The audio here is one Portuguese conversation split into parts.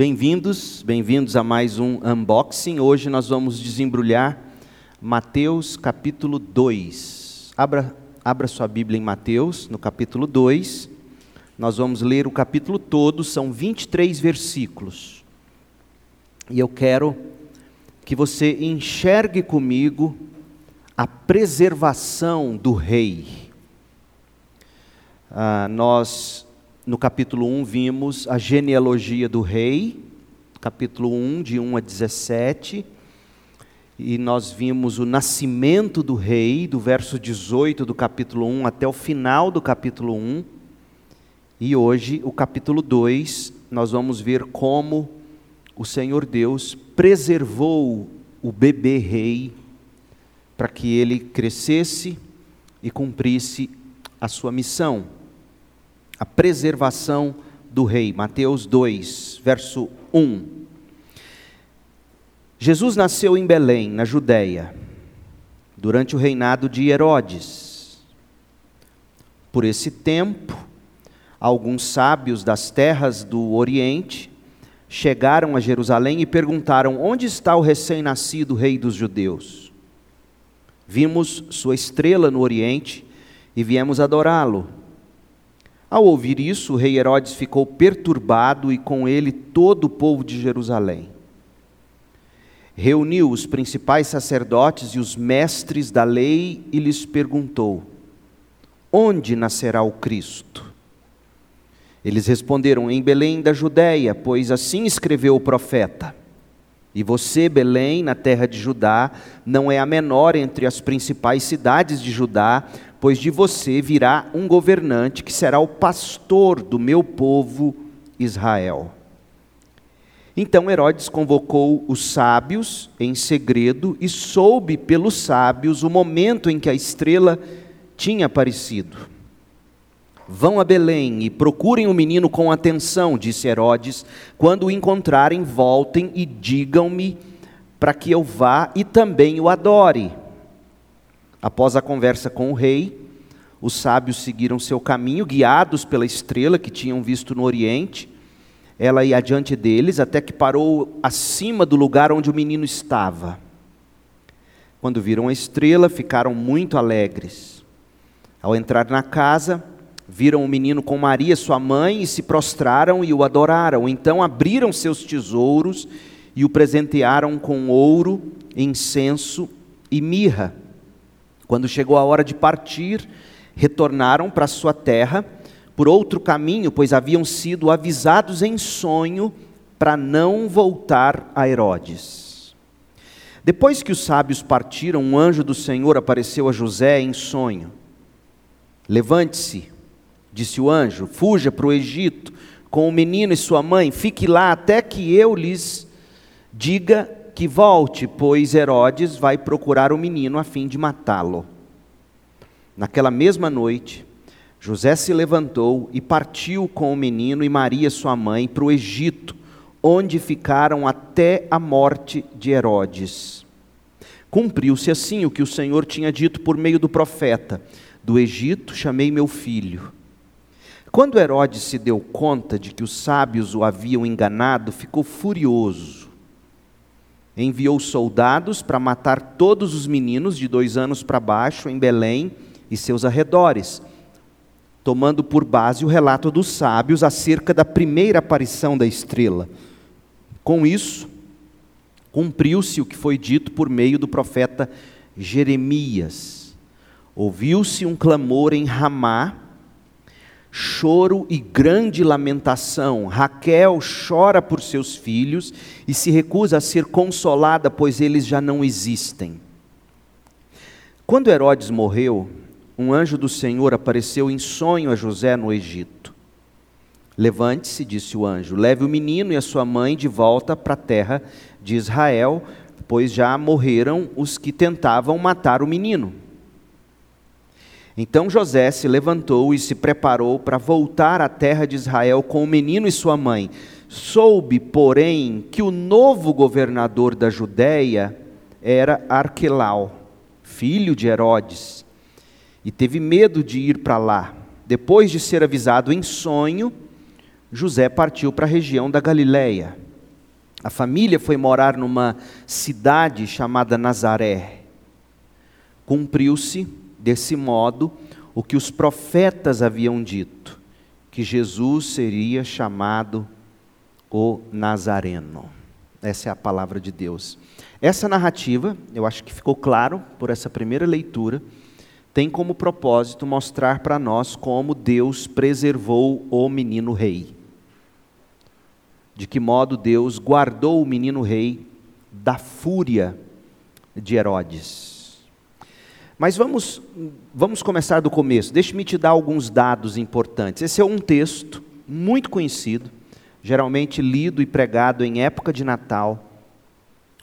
Bem-vindos, bem-vindos a mais um unboxing. Hoje nós vamos desembrulhar Mateus capítulo 2. Abra, abra sua Bíblia em Mateus, no capítulo 2. Nós vamos ler o capítulo todo, são 23 versículos. E eu quero que você enxergue comigo a preservação do rei. Ah, nós no capítulo 1 vimos a genealogia do rei, capítulo 1, de 1 a 17, e nós vimos o nascimento do rei, do verso 18 do capítulo 1 até o final do capítulo 1. E hoje, o capítulo 2, nós vamos ver como o Senhor Deus preservou o bebê rei para que ele crescesse e cumprisse a sua missão a preservação do rei. Mateus 2, verso 1. Jesus nasceu em Belém, na Judéia, durante o reinado de Herodes. Por esse tempo, alguns sábios das terras do Oriente chegaram a Jerusalém e perguntaram: Onde está o recém-nascido rei dos judeus? Vimos sua estrela no Oriente e viemos adorá-lo. Ao ouvir isso, o rei Herodes ficou perturbado e com ele todo o povo de Jerusalém. Reuniu os principais sacerdotes e os mestres da lei e lhes perguntou: Onde nascerá o Cristo? Eles responderam: Em Belém da Judéia, pois assim escreveu o profeta. E você, Belém, na terra de Judá, não é a menor entre as principais cidades de Judá, pois de você virá um governante que será o pastor do meu povo Israel. Então Herodes convocou os sábios em segredo e soube pelos sábios o momento em que a estrela tinha aparecido. Vão a Belém e procurem o menino com atenção, disse Herodes. Quando o encontrarem, voltem e digam-me para que eu vá e também o adore. Após a conversa com o rei, os sábios seguiram seu caminho, guiados pela estrela que tinham visto no Oriente. Ela ia adiante deles até que parou acima do lugar onde o menino estava. Quando viram a estrela, ficaram muito alegres. Ao entrar na casa, viram o menino com Maria, sua mãe, e se prostraram e o adoraram. Então abriram seus tesouros e o presentearam com ouro, incenso e mirra. Quando chegou a hora de partir, retornaram para sua terra por outro caminho, pois haviam sido avisados em sonho para não voltar a Herodes. Depois que os sábios partiram, um anjo do Senhor apareceu a José em sonho. Levante-se, disse o anjo, fuja para o Egito com o menino e sua mãe, fique lá até que eu lhes diga que volte, pois Herodes vai procurar o menino a fim de matá-lo. Naquela mesma noite, José se levantou e partiu com o menino e Maria, sua mãe, para o Egito, onde ficaram até a morte de Herodes. Cumpriu-se assim o que o Senhor tinha dito por meio do profeta: Do Egito chamei meu filho. Quando Herodes se deu conta de que os sábios o haviam enganado, ficou furioso enviou soldados para matar todos os meninos de dois anos para baixo em Belém e seus arredores, tomando por base o relato dos sábios acerca da primeira aparição da estrela. Com isso, cumpriu-se o que foi dito por meio do profeta Jeremias. Ouviu-se um clamor em Ramá, choro e grande lamentação. Raquel chora por seus filhos e se recusa a ser consolada, pois eles já não existem. Quando Herodes morreu, um anjo do Senhor apareceu em sonho a José no Egito. Levante-se, disse o anjo, leve o menino e a sua mãe de volta para a terra de Israel, pois já morreram os que tentavam matar o menino. Então José se levantou e se preparou para voltar à terra de Israel com o menino e sua mãe. Soube, porém, que o novo governador da Judéia era Arquelau, filho de Herodes, e teve medo de ir para lá. Depois de ser avisado em sonho, José partiu para a região da Galiléia. A família foi morar numa cidade chamada Nazaré. Cumpriu-se, desse modo, o que os profetas haviam dito, que Jesus seria chamado o Nazareno. Essa é a palavra de Deus. Essa narrativa, eu acho que ficou claro por essa primeira leitura, tem como propósito mostrar para nós como Deus preservou o menino rei de que modo Deus guardou o menino rei da fúria de Herodes. Mas vamos, vamos começar do começo. Deixe-me te dar alguns dados importantes. Esse é um texto muito conhecido, geralmente lido e pregado em época de Natal.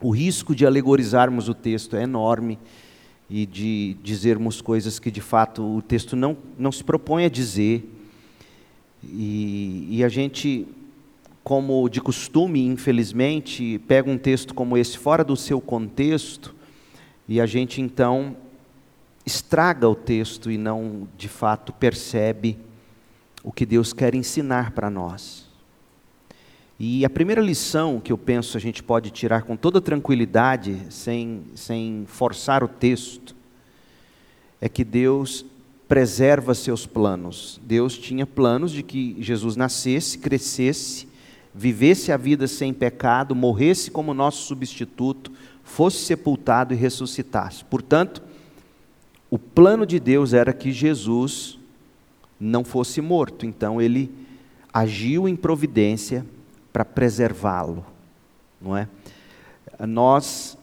O risco de alegorizarmos o texto é enorme e de dizermos coisas que de fato o texto não, não se propõe a dizer. E, e a gente como de costume, infelizmente, pega um texto como esse fora do seu contexto e a gente então estraga o texto e não de fato percebe o que Deus quer ensinar para nós. E a primeira lição que eu penso a gente pode tirar com toda tranquilidade, sem, sem forçar o texto, é que Deus preserva seus planos. Deus tinha planos de que Jesus nascesse, crescesse vivesse a vida sem pecado, morresse como nosso substituto, fosse sepultado e ressuscitasse. Portanto, o plano de Deus era que Jesus não fosse morto, então ele agiu em providência para preservá-lo, não é? Nós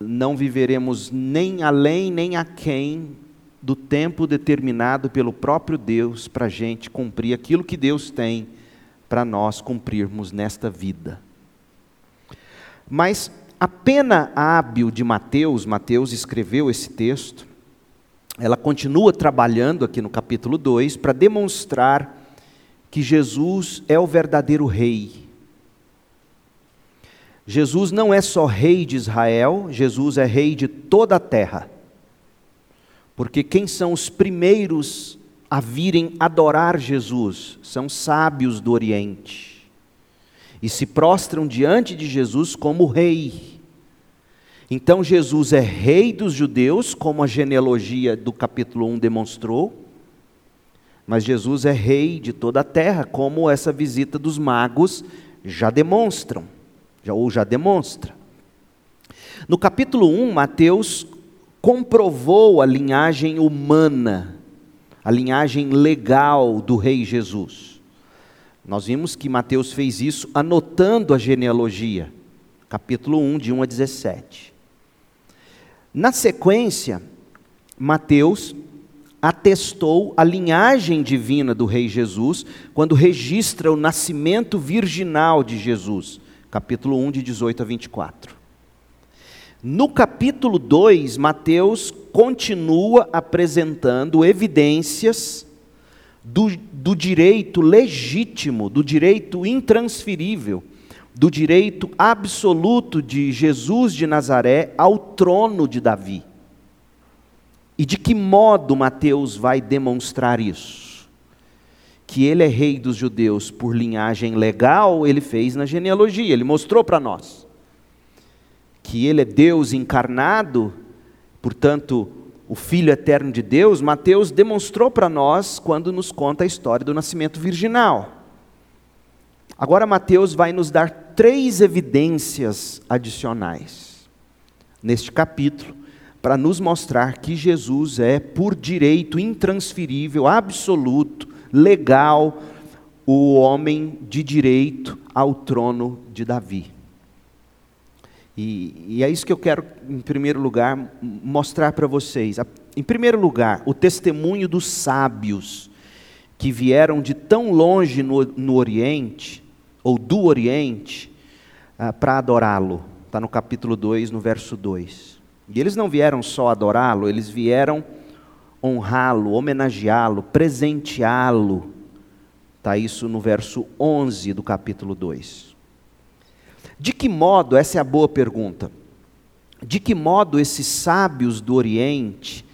não viveremos nem além nem aquém do tempo determinado pelo próprio Deus para a gente cumprir aquilo que Deus tem para nós cumprirmos nesta vida. Mas a pena hábil de Mateus, Mateus escreveu esse texto, ela continua trabalhando aqui no capítulo 2 para demonstrar que Jesus é o verdadeiro rei. Jesus não é só rei de Israel, Jesus é rei de toda a terra. Porque quem são os primeiros a virem adorar Jesus são sábios do Oriente e se prostram diante de Jesus como rei. Então Jesus é rei dos judeus, como a genealogia do capítulo 1 demonstrou, mas Jesus é rei de toda a terra, como essa visita dos magos já demonstram, já, ou já demonstra. No capítulo 1, Mateus comprovou a linhagem humana a linhagem legal do rei Jesus. Nós vimos que Mateus fez isso anotando a genealogia, capítulo 1, de 1 a 17. Na sequência, Mateus atestou a linhagem divina do rei Jesus, quando registra o nascimento virginal de Jesus, capítulo 1, de 18 a 24. No capítulo 2, Mateus continua apresentando evidências do, do direito legítimo, do direito intransferível, do direito absoluto de Jesus de Nazaré ao trono de Davi. E de que modo Mateus vai demonstrar isso? Que ele é rei dos judeus por linhagem legal, ele fez na genealogia, ele mostrou para nós que ele é Deus encarnado, portanto, o Filho eterno de Deus, Mateus demonstrou para nós quando nos conta a história do nascimento virginal. Agora, Mateus vai nos dar três evidências adicionais neste capítulo, para nos mostrar que Jesus é, por direito intransferível, absoluto, legal, o homem de direito ao trono de Davi. E, e, é isso que eu quero, em primeiro lugar, mostrar para vocês. Em primeiro lugar, o testemunho dos sábios que vieram de tão longe no, no Oriente, ou do Oriente, ah, para adorá-lo. Está no capítulo 2, no verso 2. E eles não vieram só adorá-lo, eles vieram honrá-lo, homenageá-lo, presenteá-lo. Está isso no verso 11 do capítulo 2. De que modo, essa é a boa pergunta, de que modo esses sábios do Oriente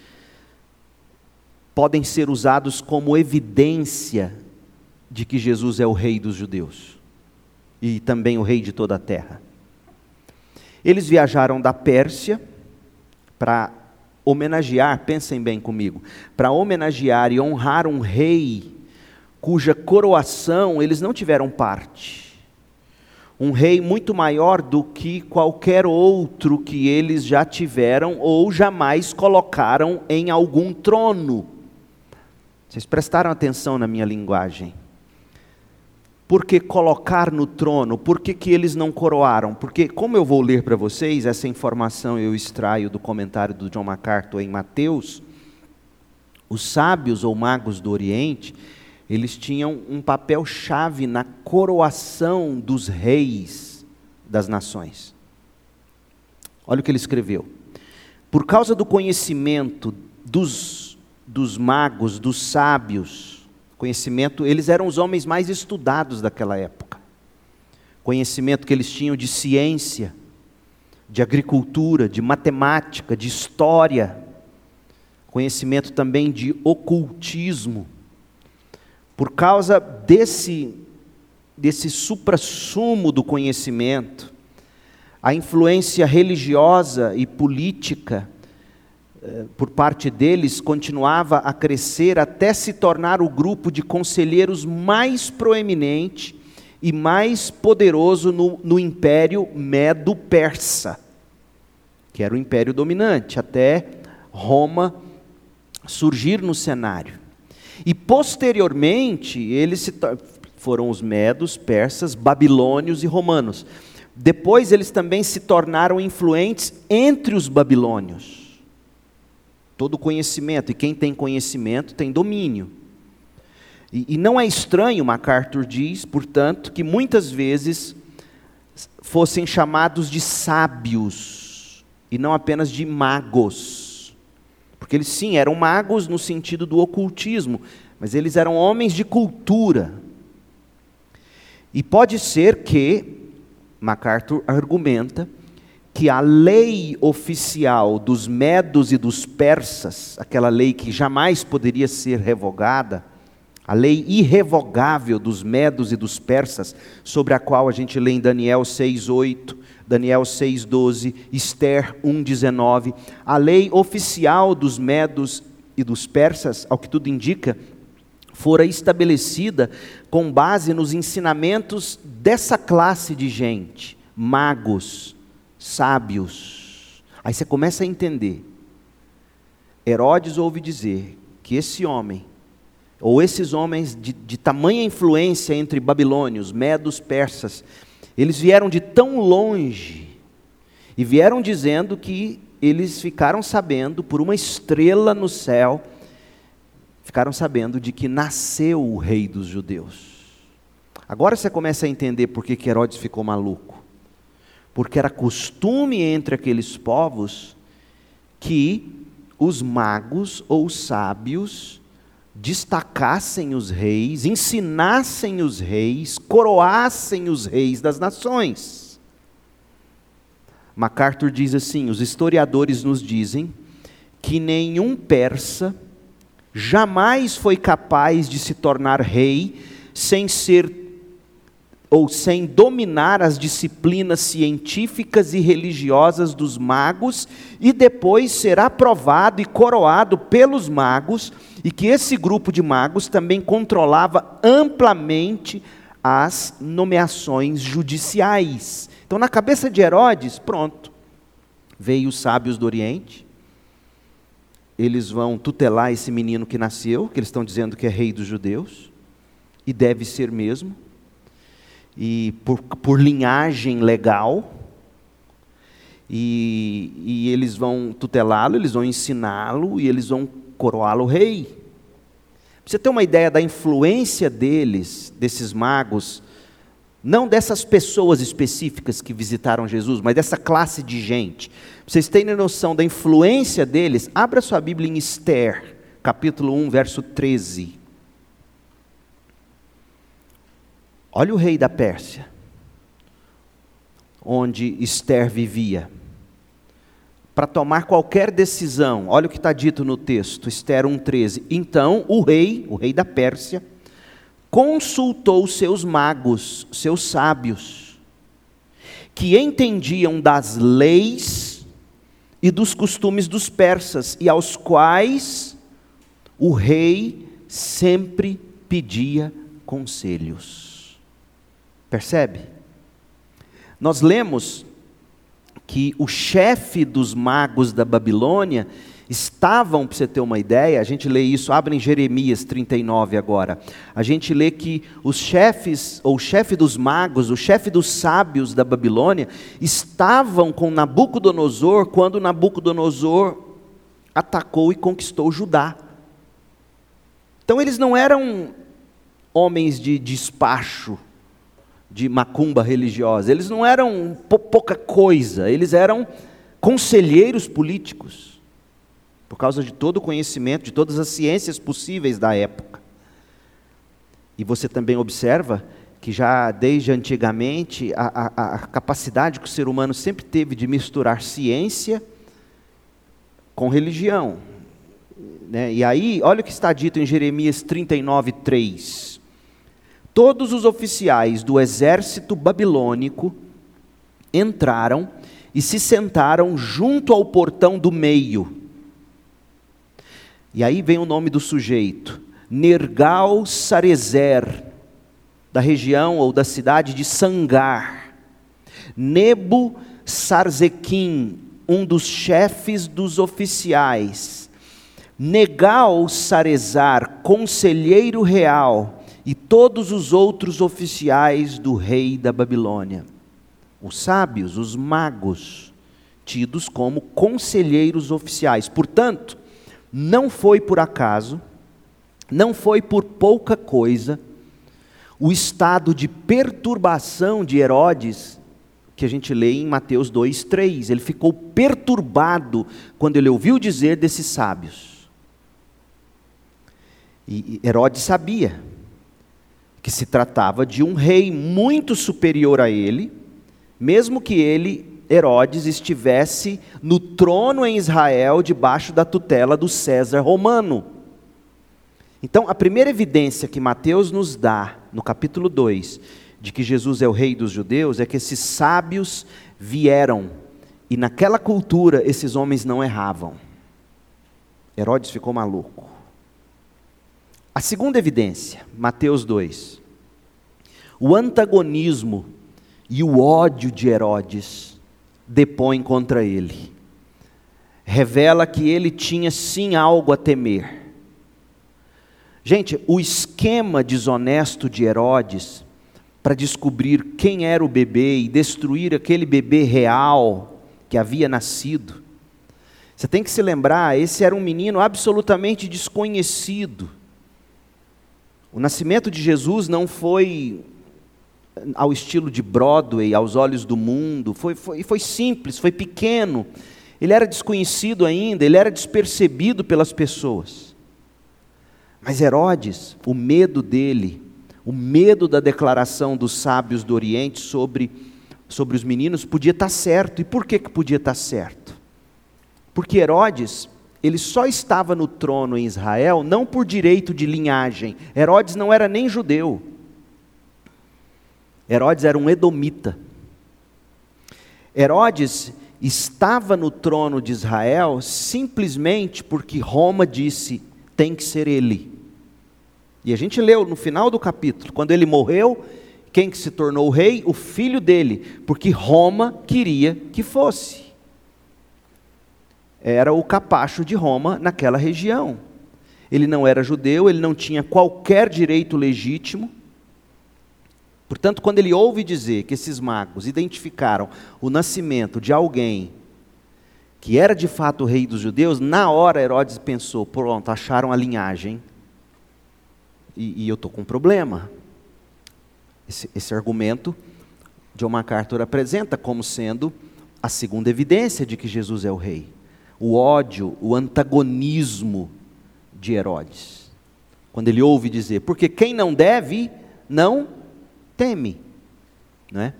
podem ser usados como evidência de que Jesus é o rei dos judeus e também o rei de toda a terra? Eles viajaram da Pérsia para homenagear, pensem bem comigo, para homenagear e honrar um rei cuja coroação eles não tiveram parte. Um rei muito maior do que qualquer outro que eles já tiveram ou jamais colocaram em algum trono. Vocês prestaram atenção na minha linguagem? Por que colocar no trono? Por que, que eles não coroaram? Porque, como eu vou ler para vocês, essa informação eu extraio do comentário do John MacArthur em Mateus, os sábios ou magos do Oriente, eles tinham um papel chave na coroação dos reis das nações. Olha o que ele escreveu. Por causa do conhecimento dos, dos magos, dos sábios, Conhecimento, eles eram os homens mais estudados daquela época. Conhecimento que eles tinham de ciência, de agricultura, de matemática, de história. Conhecimento também de ocultismo. Por causa desse desse suprassumo do conhecimento, a influência religiosa e política por parte deles continuava a crescer até se tornar o grupo de conselheiros mais proeminente e mais poderoso no, no império medo-persa, que era o império dominante, até Roma surgir no cenário. E posteriormente, eles se foram os medos, persas, babilônios e romanos. Depois eles também se tornaram influentes entre os babilônios todo conhecimento, e quem tem conhecimento tem domínio. E, e não é estranho, MacArthur diz, portanto, que muitas vezes fossem chamados de sábios, e não apenas de magos. Porque eles, sim, eram magos no sentido do ocultismo, mas eles eram homens de cultura. E pode ser que, MacArthur argumenta, que a lei oficial dos medos e dos persas, aquela lei que jamais poderia ser revogada, a lei irrevogável dos medos e dos persas, sobre a qual a gente lê em Daniel 6:8, Daniel 6:12, Esther 1:19, a lei oficial dos medos e dos persas, ao que tudo indica, fora estabelecida com base nos ensinamentos dessa classe de gente, magos, sábios. Aí você começa a entender. Herodes ouve dizer que esse homem, ou esses homens de, de tamanha influência entre babilônios, medos, persas, eles vieram de tão longe e vieram dizendo que eles ficaram sabendo por uma estrela no céu, ficaram sabendo de que nasceu o rei dos judeus. Agora você começa a entender por que Herodes ficou maluco porque era costume entre aqueles povos que os magos ou sábios destacassem os reis, ensinassem os reis, coroassem os reis das nações. MacArthur diz assim: os historiadores nos dizem que nenhum persa jamais foi capaz de se tornar rei sem ser ou sem dominar as disciplinas científicas e religiosas dos magos, e depois ser aprovado e coroado pelos magos, e que esse grupo de magos também controlava amplamente as nomeações judiciais. Então, na cabeça de Herodes, pronto, veio os sábios do Oriente, eles vão tutelar esse menino que nasceu, que eles estão dizendo que é rei dos judeus, e deve ser mesmo e por, por linhagem legal, e, e eles vão tutelá-lo, eles vão ensiná-lo e eles vão coroá-lo rei. Você ter uma ideia da influência deles, desses magos, não dessas pessoas específicas que visitaram Jesus, mas dessa classe de gente. Vocês terem noção da influência deles, abra sua Bíblia em Esther, capítulo 1, verso 13. Olha o rei da Pérsia, onde Esther vivia. Para tomar qualquer decisão, olha o que está dito no texto, Esther 1,13. Então o rei, o rei da Pérsia, consultou seus magos, seus sábios, que entendiam das leis e dos costumes dos persas, e aos quais o rei sempre pedia conselhos. Percebe? Nós lemos que o chefe dos magos da Babilônia estavam, para você ter uma ideia, a gente lê isso, abre em Jeremias 39 agora. A gente lê que os chefes, ou o chefe dos magos, o chefe dos sábios da Babilônia, estavam com Nabucodonosor quando Nabucodonosor atacou e conquistou Judá. Então eles não eram homens de despacho, de macumba religiosa, eles não eram pouca coisa, eles eram conselheiros políticos por causa de todo o conhecimento, de todas as ciências possíveis da época. E você também observa que já desde antigamente a, a, a capacidade que o ser humano sempre teve de misturar ciência com religião. Né? E aí, olha o que está dito em Jeremias 39, 3. Todos os oficiais do exército babilônico entraram e se sentaram junto ao portão do meio e aí vem o nome do sujeito, Nergal Sarezer, da região ou da cidade de Sangar. Nebo Sarzequim, um dos chefes dos oficiais. Negal Sarezar, conselheiro real, e todos os outros oficiais do rei da Babilônia. Os sábios, os magos, tidos como conselheiros oficiais. Portanto, não foi por acaso, não foi por pouca coisa, o estado de perturbação de Herodes, que a gente lê em Mateus 2,3. Ele ficou perturbado quando ele ouviu dizer desses sábios. E Herodes sabia que se tratava de um rei muito superior a ele, mesmo que ele Herodes estivesse no trono em Israel, debaixo da tutela do César romano. Então, a primeira evidência que Mateus nos dá, no capítulo 2, de que Jesus é o rei dos judeus, é que esses sábios vieram, e naquela cultura esses homens não erravam. Herodes ficou maluco. A segunda evidência, Mateus 2, o antagonismo e o ódio de Herodes depõe contra ele. Revela que ele tinha sim algo a temer. Gente, o esquema desonesto de Herodes para descobrir quem era o bebê e destruir aquele bebê real que havia nascido. Você tem que se lembrar, esse era um menino absolutamente desconhecido. O nascimento de Jesus não foi ao estilo de Broadway, aos olhos do mundo, foi, foi, foi simples, foi pequeno. Ele era desconhecido ainda, ele era despercebido pelas pessoas. Mas Herodes, o medo dele, o medo da declaração dos sábios do Oriente sobre, sobre os meninos, podia estar certo. E por que, que podia estar certo? Porque Herodes, ele só estava no trono em Israel não por direito de linhagem. Herodes não era nem judeu. Herodes era um edomita. Herodes estava no trono de Israel simplesmente porque Roma disse: tem que ser ele. E a gente leu no final do capítulo, quando ele morreu, quem que se tornou rei? O filho dele, porque Roma queria que fosse. Era o capacho de Roma naquela região. Ele não era judeu, ele não tinha qualquer direito legítimo. Portanto, quando ele ouve dizer que esses magos identificaram o nascimento de alguém que era de fato o rei dos judeus, na hora Herodes pensou: pronto, acharam a linhagem e, e eu estou com um problema. Esse, esse argumento John MacArthur apresenta como sendo a segunda evidência de que Jesus é o rei. O ódio, o antagonismo de Herodes. Quando ele ouve dizer, porque quem não deve, não teme. Não é?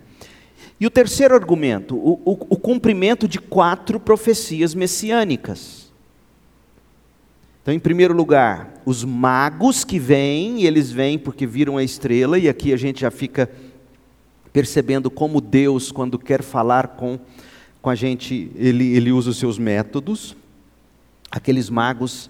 E o terceiro argumento, o, o, o cumprimento de quatro profecias messiânicas. Então, em primeiro lugar, os magos que vêm, e eles vêm porque viram a estrela, e aqui a gente já fica percebendo como Deus, quando quer falar com, com a gente, ele, ele usa os seus métodos. Aqueles magos,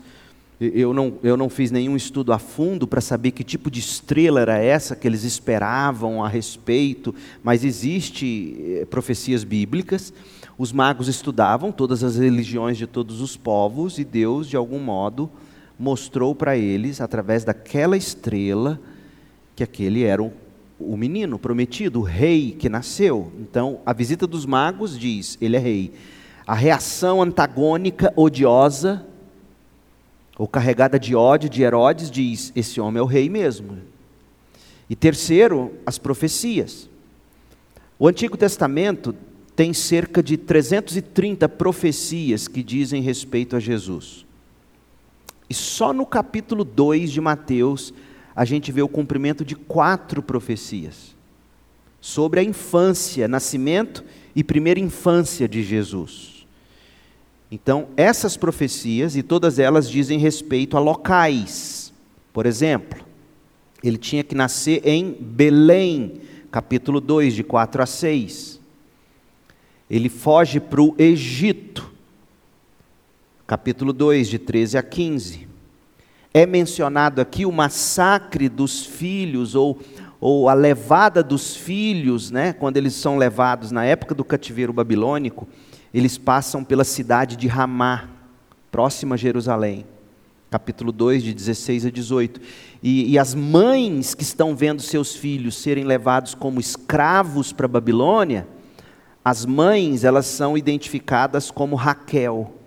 eu não, eu não fiz nenhum estudo a fundo para saber que tipo de estrela era essa que eles esperavam a respeito, mas existe eh, profecias bíblicas. Os magos estudavam todas as religiões de todos os povos e Deus, de algum modo, mostrou para eles, através daquela estrela, que aquele era o, o menino prometido, o rei que nasceu. Então, a visita dos magos diz: ele é rei. A reação antagônica, odiosa, ou carregada de ódio de Herodes, diz: esse homem é o rei mesmo. E terceiro, as profecias. O Antigo Testamento tem cerca de 330 profecias que dizem respeito a Jesus. E só no capítulo 2 de Mateus a gente vê o cumprimento de quatro profecias sobre a infância, nascimento e primeira infância de Jesus. Então, essas profecias, e todas elas dizem respeito a locais. Por exemplo, ele tinha que nascer em Belém, capítulo 2, de 4 a 6 ele foge para o Egito, capítulo 2, de 13 a 15. É mencionado aqui o massacre dos filhos, ou, ou a levada dos filhos, né, quando eles são levados na época do cativeiro babilônico, eles passam pela cidade de Ramá, próxima a Jerusalém. Capítulo 2, de 16 a 18. E, e as mães que estão vendo seus filhos serem levados como escravos para a Babilônia, as mães, elas são identificadas como Raquel,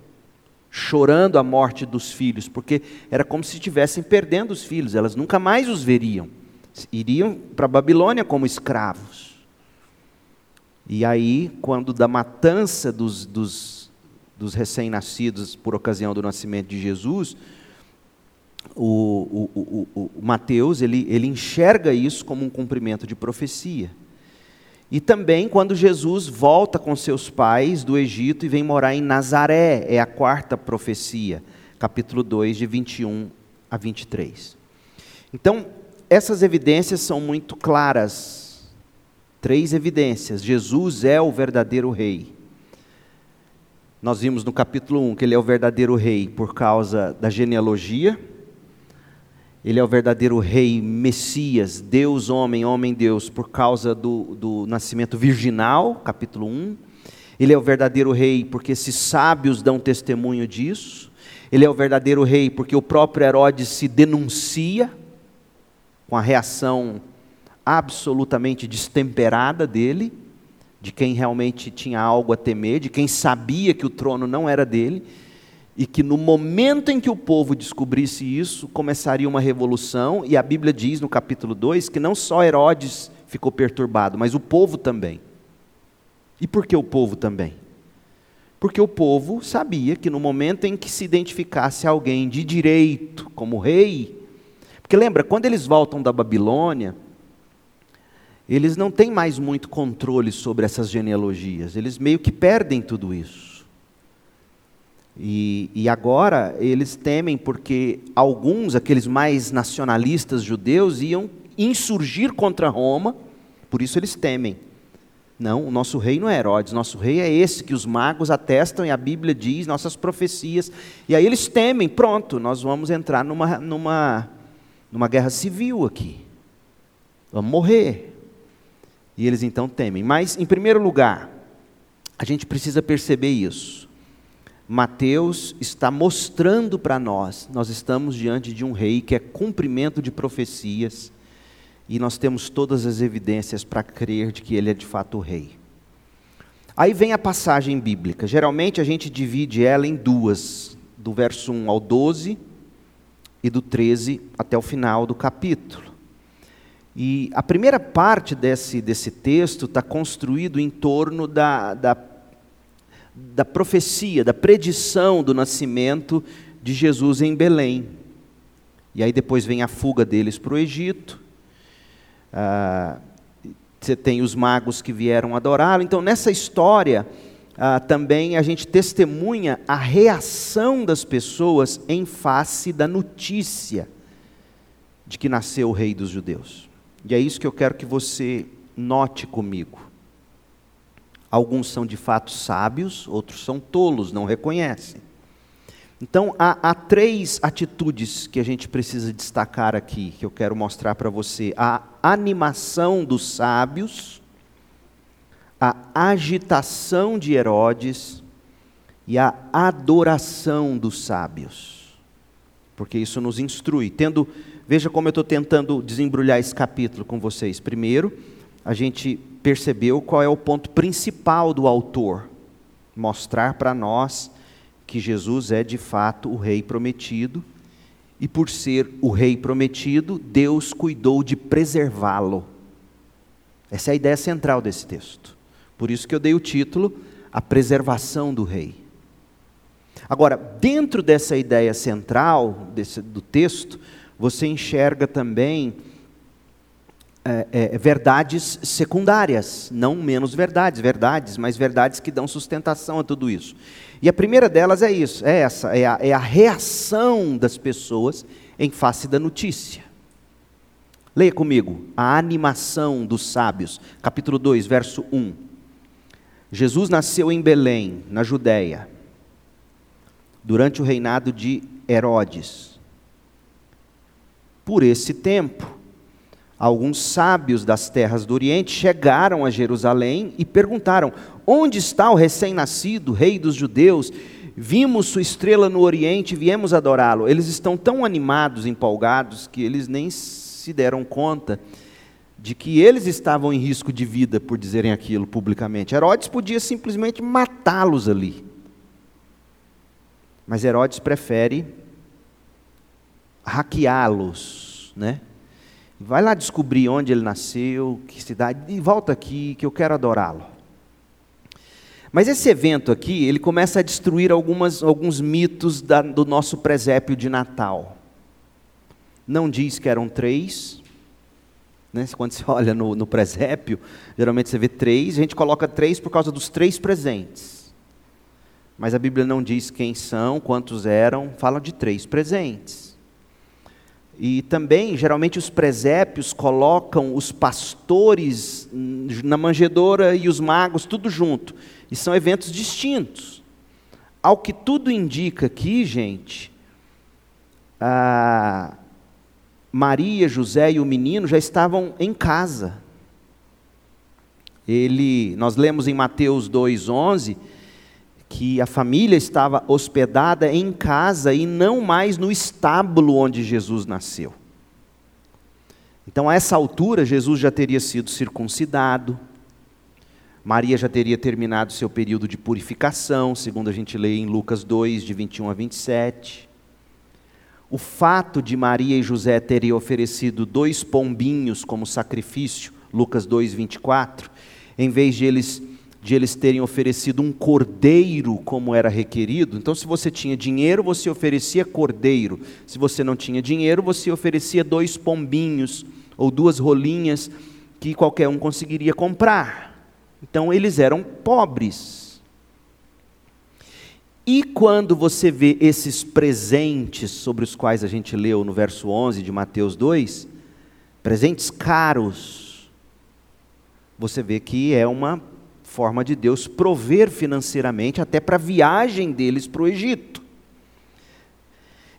chorando a morte dos filhos, porque era como se estivessem perdendo os filhos, elas nunca mais os veriam. Iriam para a Babilônia como escravos. E aí, quando da matança dos, dos, dos recém-nascidos por ocasião do nascimento de Jesus, o, o, o, o Mateus ele, ele enxerga isso como um cumprimento de profecia. E também quando Jesus volta com seus pais do Egito e vem morar em Nazaré, é a quarta profecia, capítulo 2, de 21 a 23. Então, essas evidências são muito claras. Três evidências: Jesus é o verdadeiro rei. Nós vimos no capítulo 1 que ele é o verdadeiro rei por causa da genealogia, ele é o verdadeiro rei, Messias, Deus, homem, homem, Deus, por causa do, do nascimento virginal, capítulo 1. Ele é o verdadeiro rei porque esses sábios dão testemunho disso. Ele é o verdadeiro rei porque o próprio Herodes se denuncia com a reação absolutamente destemperada dele, de quem realmente tinha algo a temer, de quem sabia que o trono não era dele e que no momento em que o povo descobrisse isso, começaria uma revolução, e a Bíblia diz no capítulo 2 que não só Herodes ficou perturbado, mas o povo também. E por que o povo também? Porque o povo sabia que no momento em que se identificasse alguém de direito como rei, porque lembra, quando eles voltam da Babilônia, eles não têm mais muito controle sobre essas genealogias, eles meio que perdem tudo isso. E, e, agora eles temem porque alguns, aqueles mais nacionalistas judeus, iam insurgir contra Roma, por isso eles temem. Não, o nosso rei não é Herodes, nosso rei é esse que os magos atestam e a Bíblia diz, nossas profecias. E aí eles temem, pronto, nós vamos entrar numa, numa, numa guerra civil aqui. Vamos morrer. E eles então temem. Mas, em primeiro lugar, a gente precisa perceber isso. Mateus está mostrando para nós, nós estamos diante de um rei que é cumprimento de profecias, e nós temos todas as evidências para crer de que ele é de fato o rei. Aí vem a passagem bíblica. Geralmente a gente divide ela em duas, do verso 1 ao 12 e do 13 até o final do capítulo. E a primeira parte desse, desse texto está construído em torno da, da da profecia, da predição do nascimento de Jesus em Belém. E aí depois vem a fuga deles para o Egito. Ah, você tem os magos que vieram adorá-lo. Então, nessa história, ah, também a gente testemunha a reação das pessoas em face da notícia de que nasceu o rei dos judeus. E é isso que eu quero que você note comigo. Alguns são de fato sábios, outros são tolos, não reconhecem. Então, há, há, três atitudes que a gente precisa destacar aqui, que eu quero mostrar para você: a animação dos sábios, a agitação de Herodes e a adoração dos sábios. Porque isso nos instrui. Tendo, veja como eu estou tentando desembrulhar esse capítulo com vocês. Primeiro, a gente percebeu qual é o ponto principal do autor: mostrar para nós que Jesus é de fato o Rei prometido, e por ser o Rei prometido, Deus cuidou de preservá-lo. Essa é a ideia central desse texto. Por isso que eu dei o título A Preservação do Rei. Agora, dentro dessa ideia central desse, do texto, você enxerga também é, é, verdades secundárias, não menos verdades, verdades, mas verdades que dão sustentação a tudo isso. E a primeira delas é isso, é essa, é a, é a reação das pessoas em face da notícia. Leia comigo, a animação dos sábios, capítulo 2, verso 1. Jesus nasceu em Belém, na Judéia, durante o reinado de Herodes. Por esse tempo, alguns sábios das terras do Oriente chegaram a Jerusalém e perguntaram: Onde está o recém-nascido, rei dos judeus? Vimos sua estrela no Oriente e viemos adorá-lo. Eles estão tão animados, empolgados, que eles nem se deram conta de que eles estavam em risco de vida por dizerem aquilo publicamente. Herodes podia simplesmente matá-los ali. Mas Herodes prefere hackeá-los, né? Vai lá descobrir onde ele nasceu, que cidade, e volta aqui que eu quero adorá-lo. Mas esse evento aqui, ele começa a destruir algumas, alguns mitos da, do nosso presépio de Natal. Não diz que eram três. Né? Quando você olha no, no presépio, geralmente você vê três, a gente coloca três por causa dos três presentes. Mas a Bíblia não diz quem são, quantos eram, fala de três presentes. E também, geralmente, os presépios colocam os pastores na manjedoura e os magos tudo junto. E são eventos distintos. Ao que tudo indica aqui, gente, Maria, José e o menino já estavam em casa. Ele, nós lemos em Mateus 2:11 que a família estava hospedada em casa e não mais no estábulo onde Jesus nasceu. Então, a essa altura, Jesus já teria sido circuncidado, Maria já teria terminado seu período de purificação, segundo a gente lê em Lucas 2, de 21 a 27. O fato de Maria e José terem oferecido dois pombinhos como sacrifício, Lucas 2, 24, em vez de eles de eles terem oferecido um cordeiro como era requerido. Então, se você tinha dinheiro, você oferecia cordeiro. Se você não tinha dinheiro, você oferecia dois pombinhos ou duas rolinhas que qualquer um conseguiria comprar. Então, eles eram pobres. E quando você vê esses presentes sobre os quais a gente leu no verso 11 de Mateus 2, presentes caros, você vê que é uma forma de Deus prover financeiramente até para a viagem deles para o Egito.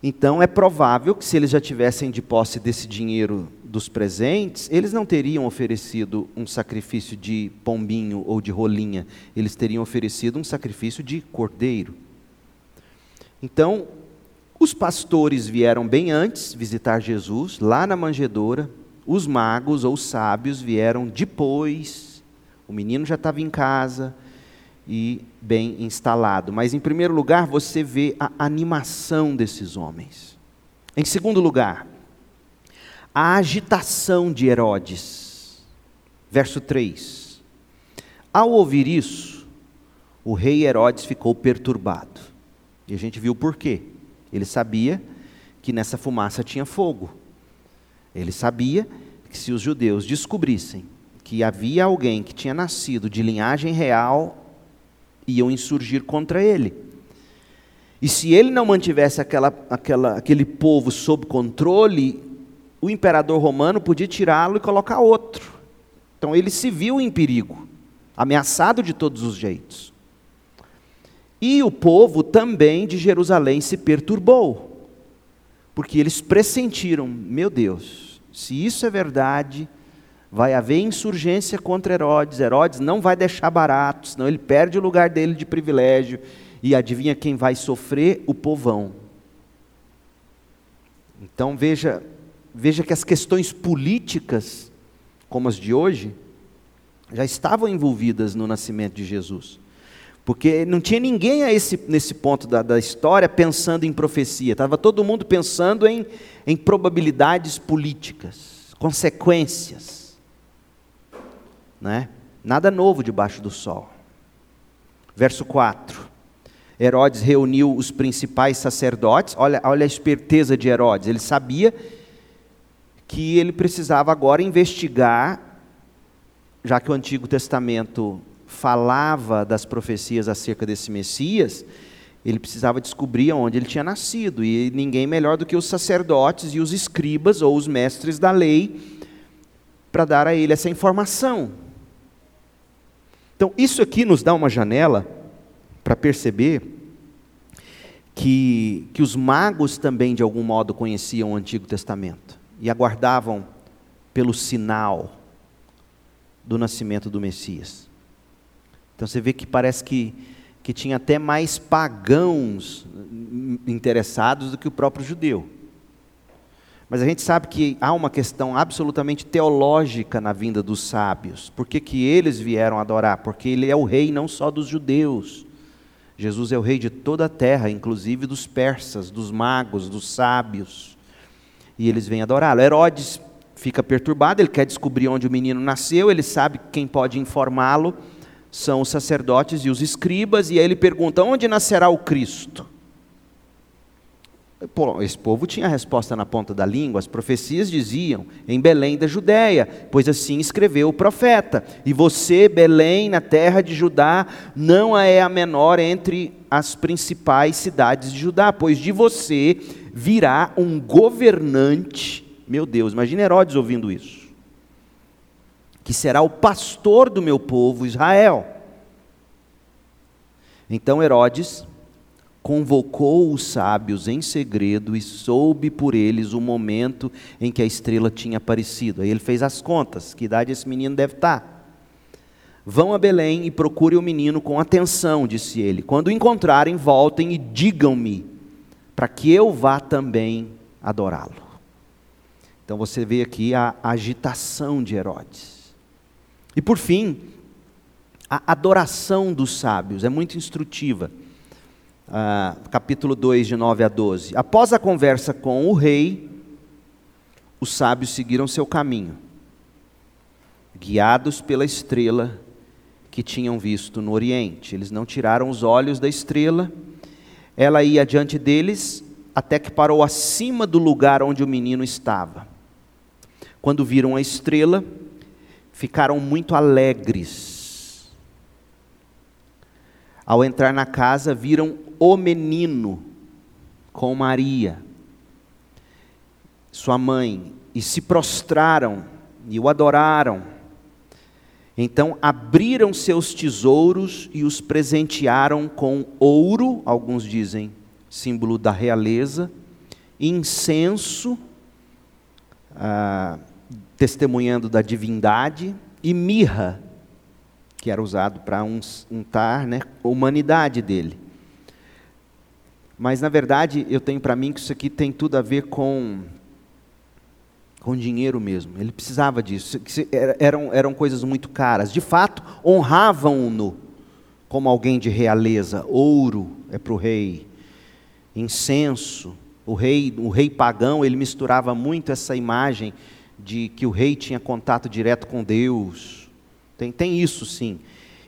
Então é provável que se eles já tivessem de posse desse dinheiro dos presentes, eles não teriam oferecido um sacrifício de pombinho ou de rolinha, eles teriam oferecido um sacrifício de cordeiro. Então, os pastores vieram bem antes visitar Jesus, lá na manjedoura, os magos ou sábios vieram depois o menino já estava em casa e bem instalado. Mas, em primeiro lugar, você vê a animação desses homens. Em segundo lugar, a agitação de Herodes. Verso 3. Ao ouvir isso, o rei Herodes ficou perturbado. E a gente viu por quê. Ele sabia que nessa fumaça tinha fogo. Ele sabia que se os judeus descobrissem que havia alguém que tinha nascido de linhagem real, iam insurgir contra ele. E se ele não mantivesse aquela, aquela, aquele povo sob controle, o imperador romano podia tirá-lo e colocar outro. Então ele se viu em perigo, ameaçado de todos os jeitos. E o povo também de Jerusalém se perturbou, porque eles pressentiram: meu Deus, se isso é verdade, vai haver insurgência contra Herodes. Herodes não vai deixar barato, senão ele perde o lugar dele de privilégio. E adivinha quem vai sofrer? O povão. Então veja, veja que as questões políticas, como as de hoje, já estavam envolvidas no nascimento de Jesus. Porque não tinha ninguém esse, nesse ponto da, da, história pensando em profecia, estava todo mundo pensando em, em probabilidades políticas, consequências. Né? Nada novo debaixo do sol. Verso 4. Herodes reuniu os principais sacerdotes, olha, olha a esperteza de Herodes, ele sabia que ele precisava agora investigar, já que o Antigo Testamento falava das profecias acerca desse Messias, ele precisava descobrir onde ele tinha nascido, e ninguém melhor do que os sacerdotes e os escribas ou os mestres da lei para dar a ele essa informação. Então, isso aqui nos dá uma janela para perceber que, que os magos também, de algum modo, conheciam o Antigo Testamento e aguardavam pelo sinal do nascimento do Messias. Então você vê que parece que, que tinha até mais pagãos interessados do que o próprio judeu. Mas a gente sabe que há uma questão absolutamente teológica na vinda dos sábios. Por que, que eles vieram adorar? Porque ele é o rei não só dos judeus. Jesus é o rei de toda a terra, inclusive dos persas, dos magos, dos sábios. E eles vêm adorá-lo. Herodes fica perturbado, ele quer descobrir onde o menino nasceu, ele sabe quem pode informá-lo são os sacerdotes e os escribas, e aí ele pergunta: onde nascerá o Cristo? Pô, esse povo tinha a resposta na ponta da língua, as profecias diziam, em Belém da Judéia, pois assim escreveu o profeta. E você, Belém, na terra de Judá, não é a menor entre as principais cidades de Judá, pois de você virá um governante. Meu Deus, imagine Herodes ouvindo isso que será o pastor do meu povo Israel. Então Herodes convocou os sábios em segredo e soube por eles o momento em que a estrela tinha aparecido. Aí ele fez as contas, que idade esse menino deve estar. Vão a Belém e procurem o menino com atenção, disse ele. Quando o encontrarem, voltem e digam-me, para que eu vá também adorá-lo. Então você vê aqui a agitação de Herodes. E por fim, a adoração dos sábios é muito instrutiva. Ah, capítulo 2, de 9 a 12. Após a conversa com o rei, os sábios seguiram seu caminho, guiados pela estrela que tinham visto no Oriente. Eles não tiraram os olhos da estrela, ela ia diante deles até que parou acima do lugar onde o menino estava. Quando viram a estrela, ficaram muito alegres. Ao entrar na casa, viram o menino com Maria, sua mãe, e se prostraram e o adoraram. Então abriram seus tesouros e os presentearam com ouro, alguns dizem símbolo da realeza, incenso, ah, testemunhando da divindade, e mirra, que era usado para untar né, a humanidade dele. Mas, na verdade, eu tenho para mim que isso aqui tem tudo a ver com, com dinheiro mesmo. Ele precisava disso. Eram, eram coisas muito caras. De fato, honravam-no como alguém de realeza. Ouro é para o rei. Incenso. O rei, o rei pagão, ele misturava muito essa imagem de que o rei tinha contato direto com Deus. Tem, tem isso sim.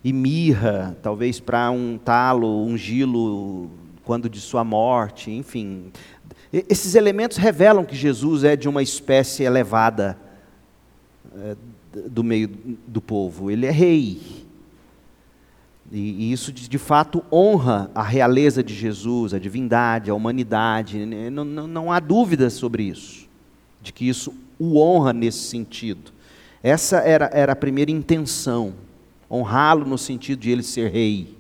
E mirra, talvez para um talo, um gilo quando de sua morte, enfim. Esses elementos revelam que Jesus é de uma espécie elevada é, do meio do povo. Ele é rei. E, isso de, de, fato honra a realeza de Jesus, a divindade, a humanidade. Não, não, não há dúvida sobre isso, de que isso o honra nesse sentido. Essa era, era a primeira intenção, honrá-lo no sentido de ele ser rei.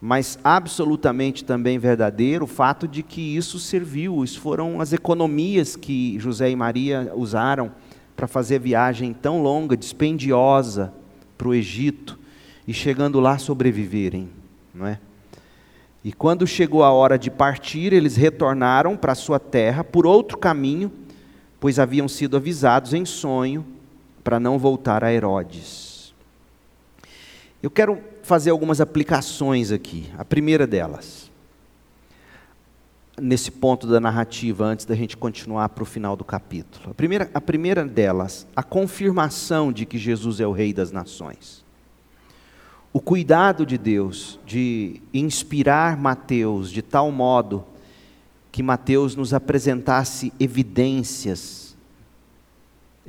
Mas absolutamente também verdadeiro o fato de que isso serviu, isso foram as economias que José e Maria usaram para fazer a viagem tão longa, dispendiosa para o Egito e chegando lá sobreviverem, não é? E quando chegou a hora de partir, eles retornaram para sua terra por outro caminho, pois haviam sido avisados em sonho para não voltar a Herodes. Eu quero fazer algumas aplicações aqui. A primeira delas, nesse ponto da narrativa, antes da gente continuar para o final do capítulo. A primeira, a primeira delas, a confirmação de que Jesus é o Rei das Nações o cuidado de Deus de inspirar Mateus de tal modo que Mateus nos apresentasse evidências,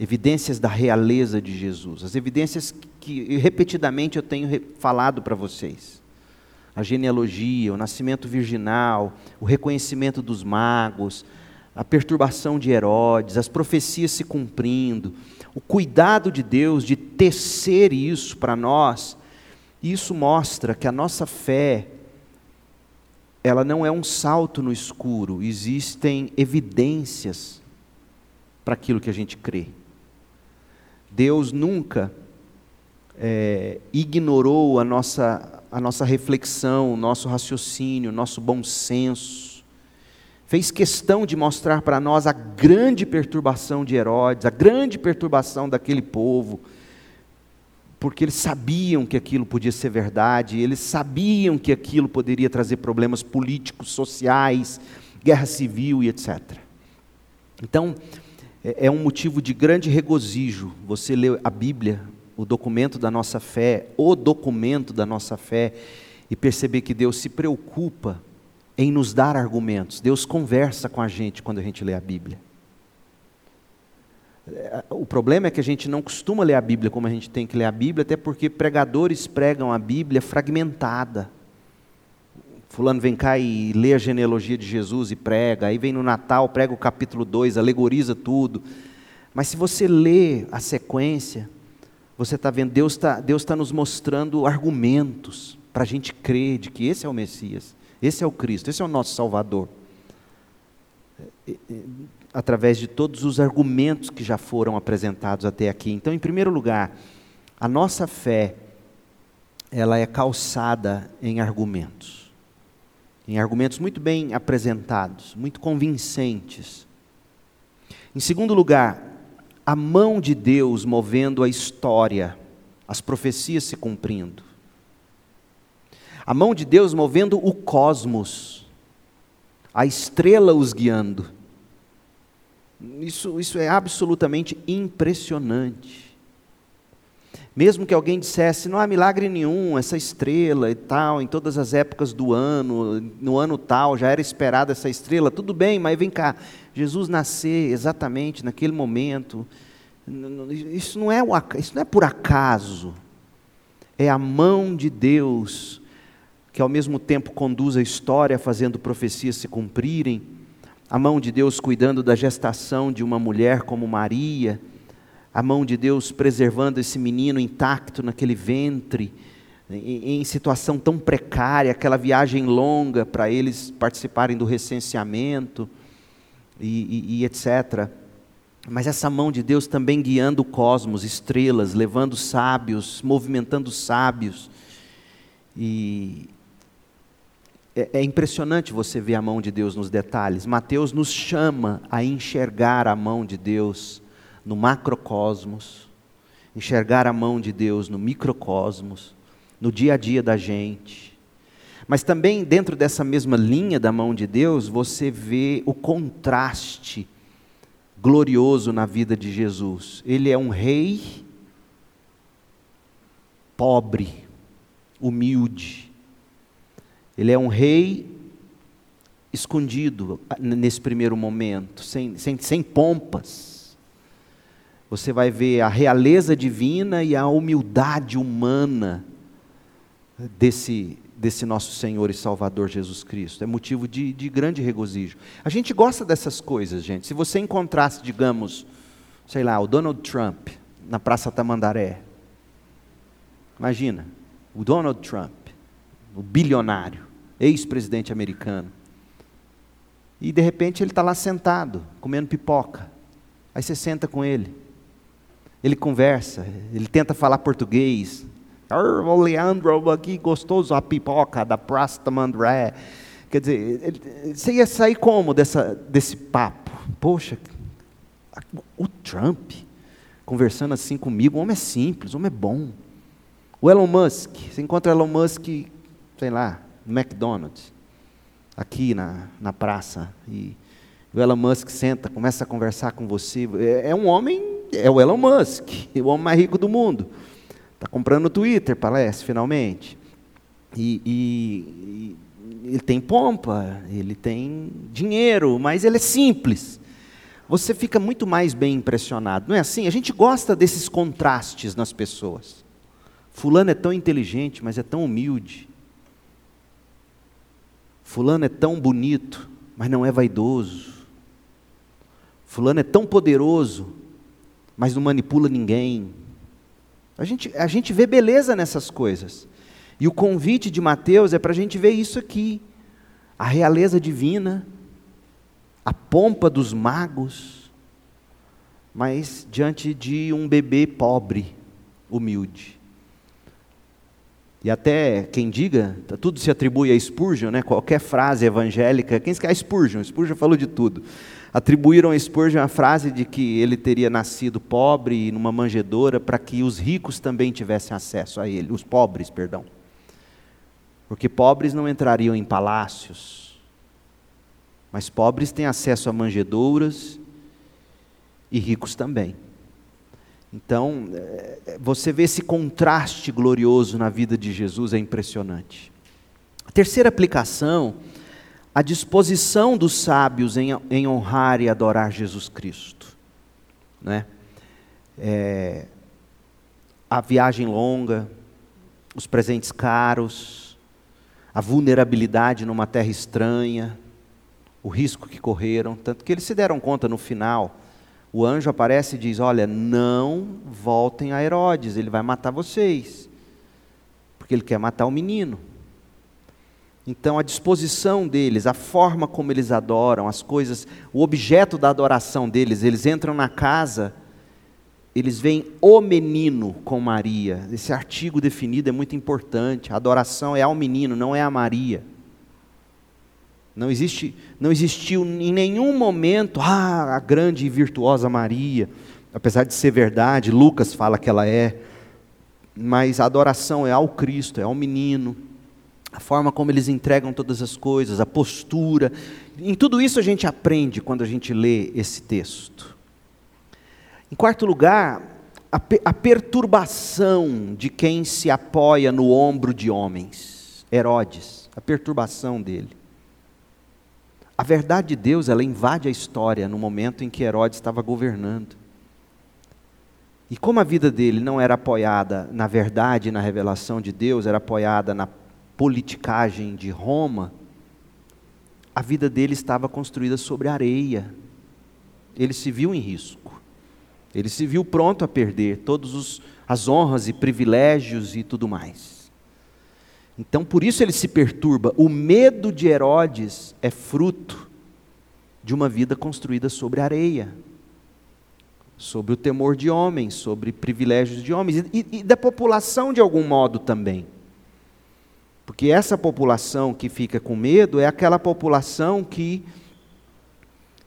evidências da realeza de Jesus, as evidências que repetidamente eu tenho falado para vocês. A genealogia, o nascimento virginal, o reconhecimento dos magos, a perturbação de Herodes, as profecias se cumprindo, o cuidado de Deus de tecer isso para nós isso mostra que a nossa fé, ela não é um salto no escuro, existem evidências para aquilo que a gente crê. Deus nunca é, ignorou a nossa, a nossa reflexão, o nosso raciocínio, o nosso bom senso. Fez questão de mostrar para nós a grande perturbação de Herodes, a grande perturbação daquele povo porque eles sabiam que aquilo podia ser verdade, eles sabiam que aquilo poderia trazer problemas políticos, sociais, guerra civil e etc. Então, é, é um motivo de grande regozijo você ler a Bíblia, o documento da nossa fé, o documento da nossa fé, e perceber que Deus se preocupa em nos dar argumentos. Deus conversa com a gente quando a gente lê a Bíblia. O problema é que a gente não costuma ler a Bíblia como a gente tem que ler a Bíblia, até porque pregadores pregam a Bíblia fragmentada. Fulano vem cá e lê a genealogia de Jesus e prega, aí vem no Natal, prega o capítulo 2, alegoriza tudo. Mas se você lê a sequência, você está vendo, Deus está Deus tá nos mostrando argumentos para a gente crer de que esse é o Messias, esse é o Cristo, esse é o nosso Salvador através de todos os argumentos que já foram apresentados até aqui. Então, em primeiro lugar, a nossa fé ela é calçada em argumentos. Em argumentos muito bem apresentados, muito convincentes. Em segundo lugar, a mão de Deus movendo a história, as profecias se cumprindo. A mão de Deus movendo o cosmos, a estrela os guiando. Isso, isso é absolutamente impressionante. Mesmo que alguém dissesse, não há milagre nenhum, essa estrela e tal, em todas as épocas do ano, no ano tal, já era esperada essa estrela, tudo bem, mas vem cá, Jesus nascer exatamente naquele momento, isso não é, isso não é por acaso, é a mão de Deus que ao mesmo tempo conduz a história fazendo profecias se cumprirem, a mão de Deus cuidando da gestação de uma mulher como Maria, a mão de Deus preservando esse menino intacto naquele ventre, em, em situação tão precária, aquela viagem longa para eles participarem do recenseamento e, e, e etc. Mas essa mão de Deus também guiando o cosmos, estrelas, levando sábios, movimentando sábios. E, é, é, impressionante você ver a mão de Deus nos detalhes. Mateus nos chama a enxergar a mão de Deus no macrocosmos, enxergar a mão de Deus no microcosmos, no dia a dia da gente. Mas também dentro dessa mesma linha da mão de Deus, você vê o contraste glorioso na vida de Jesus. Ele é um rei pobre, humilde, ele é um rei escondido nesse primeiro momento, sem, sem, sem pompas. Você vai ver a realeza divina e a humildade humana desse, desse nosso Senhor e Salvador Jesus Cristo. É motivo de, de grande regozijo. A gente gosta dessas coisas, gente. Se você encontrasse, digamos, sei lá, o Donald Trump na Praça Tamandaré. Imagina, o Donald Trump, o bilionário, ex-presidente americano. E de repente ele está lá sentado, comendo pipoca. Aí você senta com ele. Ele conversa, ele tenta falar português. O Leandro aqui gostoso a pipoca da Praça Tamandaré. Quer dizer, você ia sair como dessa, desse papo? Poxa, o Trump conversando assim comigo, o homem é simples, o homem é bom. O Elon Musk, você encontra Elon Musk, sei lá, no McDonald's, aqui na, na praça, e o Elon Musk senta, começa a conversar com você. É, é um homem, é o Elon Musk, o homem mais rico do mundo. Está comprando o Twitter, parece, finalmente. E, e, e ele tem pompa, ele tem dinheiro, mas ele é simples você fica muito mais bem impressionado. Não é assim? A gente gosta desses contrastes nas pessoas. Fulano é tão inteligente, mas é tão humilde. Fulano é tão bonito, mas não é vaidoso. Fulano é tão poderoso, mas não manipula ninguém. A gente, a gente vê beleza nessas coisas. E o convite de Mateus é para a gente ver isso aqui. A realeza divina, a pompa dos magos, mas diante de um bebê pobre, humilde. E até quem diga, tá, tudo se atribui a Spurgeon, né? qualquer frase evangélica, quem quer Spurgeon? Spurgeon falou de tudo. Atribuíram a Spurgeon a frase de que ele teria nascido pobre numa manjedoura para que os ricos também tivessem acesso a ele, os pobres, perdão. Porque pobres não entrariam em palácios, mas pobres têm acesso a manjedouras e ricos também. Então, é, você vê esse contraste glorioso na vida de Jesus, é impressionante. A terceira aplicação, a disposição dos sábios em, em honrar e adorar Jesus Cristo. Né? É, a viagem longa, os presentes caros, a vulnerabilidade numa terra estranha, o risco que correram, tanto que eles se deram conta no final. O anjo aparece e diz: Olha, não voltem a Herodes, ele vai matar vocês, porque ele quer matar o menino. Então, a disposição deles, a forma como eles adoram, as coisas, o objeto da adoração deles, eles entram na casa, eles veem o menino com Maria. Esse artigo definido é muito importante. A adoração é ao menino, não é a Maria. Não, existe, não existiu em nenhum momento, ah, a grande e virtuosa Maria, apesar de ser verdade, Lucas fala que ela é, mas a adoração é ao Cristo, é ao menino, a forma como eles entregam todas as coisas, a postura, em tudo isso a gente aprende quando a gente lê esse texto. Em quarto lugar, a, a perturbação de quem se apoia no ombro de homens, Herodes, a perturbação dele. A verdade de Deus, ela invade a história no momento em que Herodes estava governando. E como a vida dele não era apoiada na verdade na revelação de Deus, era apoiada na politicagem de Roma, a vida dele estava construída sobre areia. Ele se viu em risco. Ele se viu pronto a perder todas as honras e privilégios e tudo mais. Então, por isso ele se perturba. O medo de Herodes é fruto de uma vida construída sobre areia, sobre o temor de homens, sobre privilégios de homens e, e da população de algum modo também. Porque essa população que fica com medo é aquela população que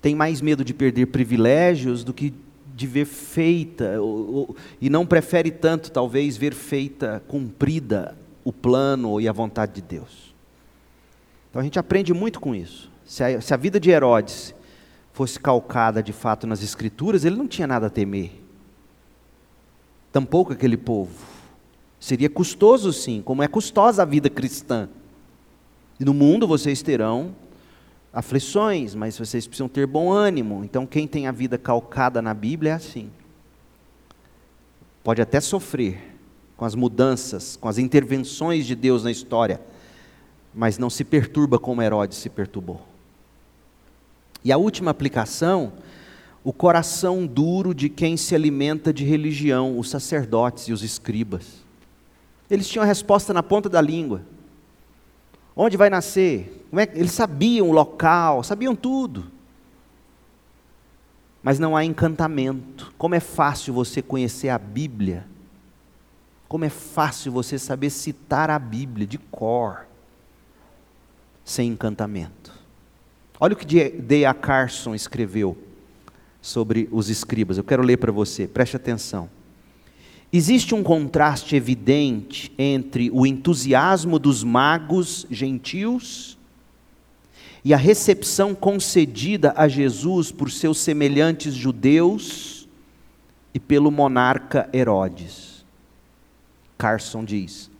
tem mais medo de perder privilégios do que de ver feita, ou, ou, e não prefere tanto, talvez, ver feita, cumprida o plano e a vontade de Deus. Então a gente aprende muito com isso. Se a, se a vida de Herodes fosse calcada de fato nas Escrituras, ele não tinha nada a temer. Tampouco aquele povo. Seria custoso, sim, como é custosa a vida cristã. E no mundo vocês terão aflições, mas vocês precisam ter bom ânimo. Então, quem tem a vida calcada na Bíblia é assim. Pode até sofrer, com as mudanças, com as intervenções de Deus na história, mas não se perturba como Herodes se perturbou. E a última aplicação, o coração duro de quem se alimenta de religião, os sacerdotes e os escribas. Eles tinham a resposta na ponta da língua. Onde vai nascer? É Eles sabiam o local, sabiam tudo. Mas não há encantamento. Como é fácil você conhecer a Bíblia. Como é fácil você saber citar a Bíblia de cor, sem encantamento. Olha o que D.A. Carson escreveu sobre os escribas. Eu quero ler para você, preste atenção. Existe um contraste evidente entre o entusiasmo dos magos gentios e a recepção concedida a Jesus por seus semelhantes judeus e pelo monarca Herodes. Carson diz: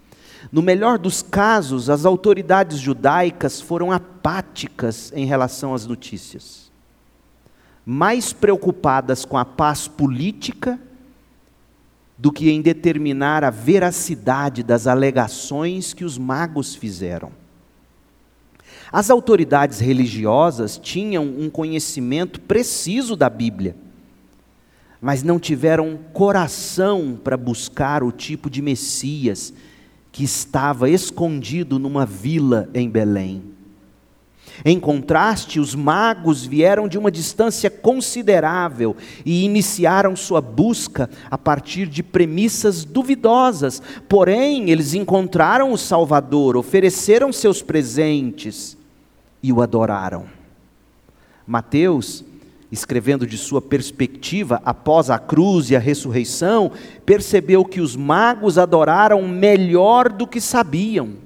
No melhor dos casos, as autoridades judaicas foram apáticas em relação às notícias, mais preocupadas com a paz política do que em determinar a veracidade das alegações que os magos fizeram. As autoridades religiosas tinham um conhecimento preciso da Bíblia, mas não tiveram coração para buscar o tipo de Messias que estava escondido numa vila em Belém. Em contraste, os magos vieram de uma distância considerável e iniciaram sua busca a partir de premissas duvidosas. Porém, eles encontraram o Salvador, ofereceram seus presentes e o adoraram. Mateus, escrevendo de sua perspectiva após a cruz e a ressurreição, percebeu que os magos adoraram melhor do que sabiam.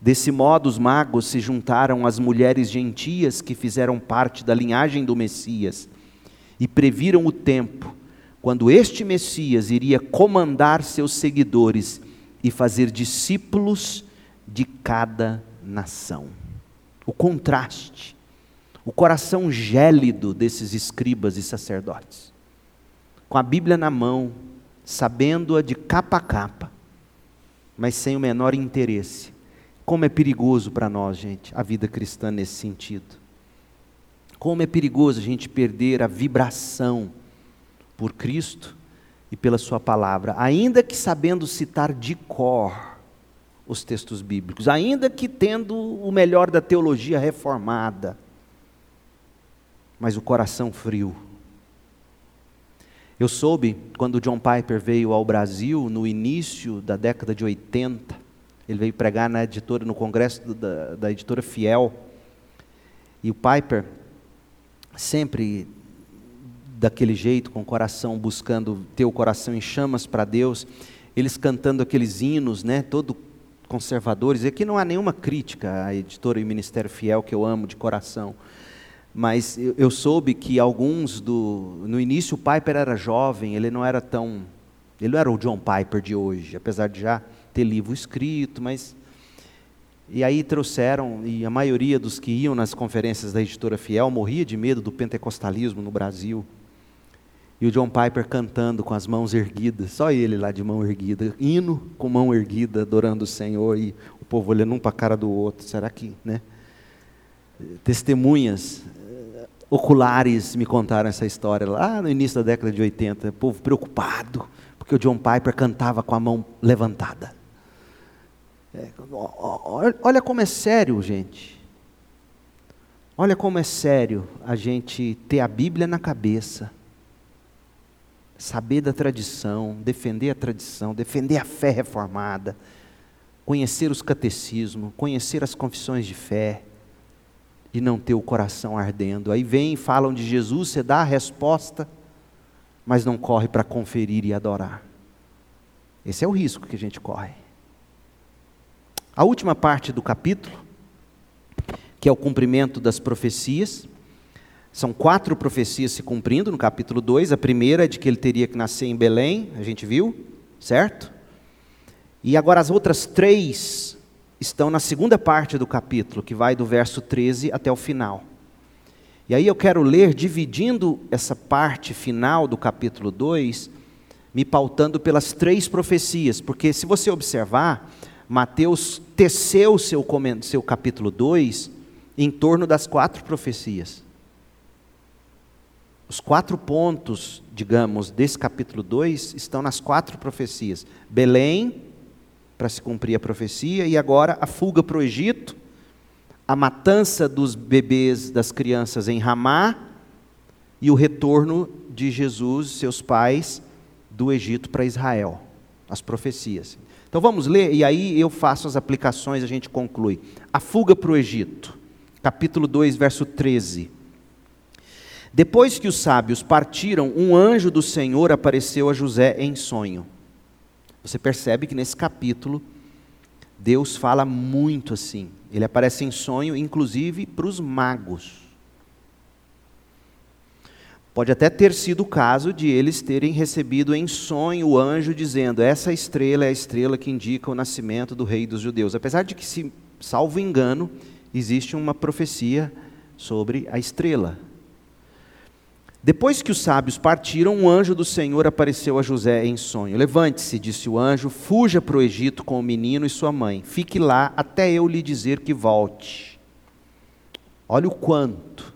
Desse modo, os magos se juntaram às mulheres gentias que fizeram parte da linhagem do Messias e previram o tempo quando este Messias iria comandar seus seguidores e fazer discípulos de cada nação. O contraste, o coração gélido desses escribas e sacerdotes, com a Bíblia na mão, sabendo-a de capa a capa, mas sem o menor interesse como é perigoso para nós, gente, a vida cristã nesse sentido. Como é perigoso a gente perder a vibração por Cristo e pela Sua palavra, ainda que sabendo citar de cor os textos bíblicos, ainda que tendo o melhor da teologia reformada, mas o coração frio. Eu soube quando John Piper veio ao Brasil no início da década de 80, ele veio pregar na editora, no congresso da, da editora Fiel. E o Piper, sempre daquele jeito, com o coração buscando ter o coração em chamas para Deus, eles cantando aqueles hinos, né, todo conservadores. E aqui não há nenhuma crítica à editora e Ministério Fiel que eu amo de coração. Mas eu, eu soube que alguns do. No início o Piper era jovem, ele não era tão. Ele não era o John Piper de hoje, apesar de já ter livro escrito, mas. E aí trouxeram, e a maioria dos que iam nas conferências da editora Fiel morria de medo do pentecostalismo no Brasil. E o John Piper cantando com as mãos erguidas, só ele lá de mão erguida, hino com mão erguida, adorando o Senhor, e o povo olhando um para a cara do outro. Será que, né? Testemunhas eh, oculares me contaram essa história lá no início da década de 80, o povo preocupado, porque o John Piper cantava com a mão levantada. É, olha como é sério, gente. Olha como é sério a gente ter a Bíblia na cabeça, saber da tradição, defender a tradição, defender a fé reformada, conhecer os catecismos, conhecer as confissões de fé e não ter o coração ardendo. Aí vem, falam de Jesus, você dá a resposta, mas não corre para conferir e adorar. Esse é o risco que a gente corre. A última parte do capítulo, que é o cumprimento das profecias, são quatro profecias se cumprindo no capítulo 2. A primeira é de que ele teria que nascer em Belém, a gente viu, certo? E agora as outras três estão na segunda parte do capítulo, que vai do verso 13 até o final. E aí eu quero ler, dividindo essa parte final do capítulo 2, me pautando pelas três profecias, porque se você observar, Mateus teceu seu, seu capítulo 2 em torno das quatro profecias. Os quatro pontos, digamos, desse capítulo 2 estão nas quatro profecias: Belém, para se cumprir a profecia, e agora a fuga para o Egito, a matança dos bebês, das crianças em Ramá, e o retorno de Jesus, seus pais, do Egito para Israel. As profecias. Então vamos ler, e aí eu faço as aplicações, a gente conclui. A fuga para o Egito, capítulo 2, verso 13. Depois que os sábios partiram, um anjo do Senhor apareceu a José em sonho. Você percebe que nesse capítulo, Deus fala muito assim. Ele aparece em sonho, inclusive para os magos. Pode até ter sido o caso de eles terem recebido em sonho o anjo dizendo: Essa estrela é a estrela que indica o nascimento do rei dos judeus. Apesar de que, se salvo engano, existe uma profecia sobre a estrela. Depois que os sábios partiram, um anjo do Senhor apareceu a José em sonho. Levante-se, disse o anjo, fuja para o Egito com o menino e sua mãe. Fique lá até eu lhe dizer que volte. Olha o quanto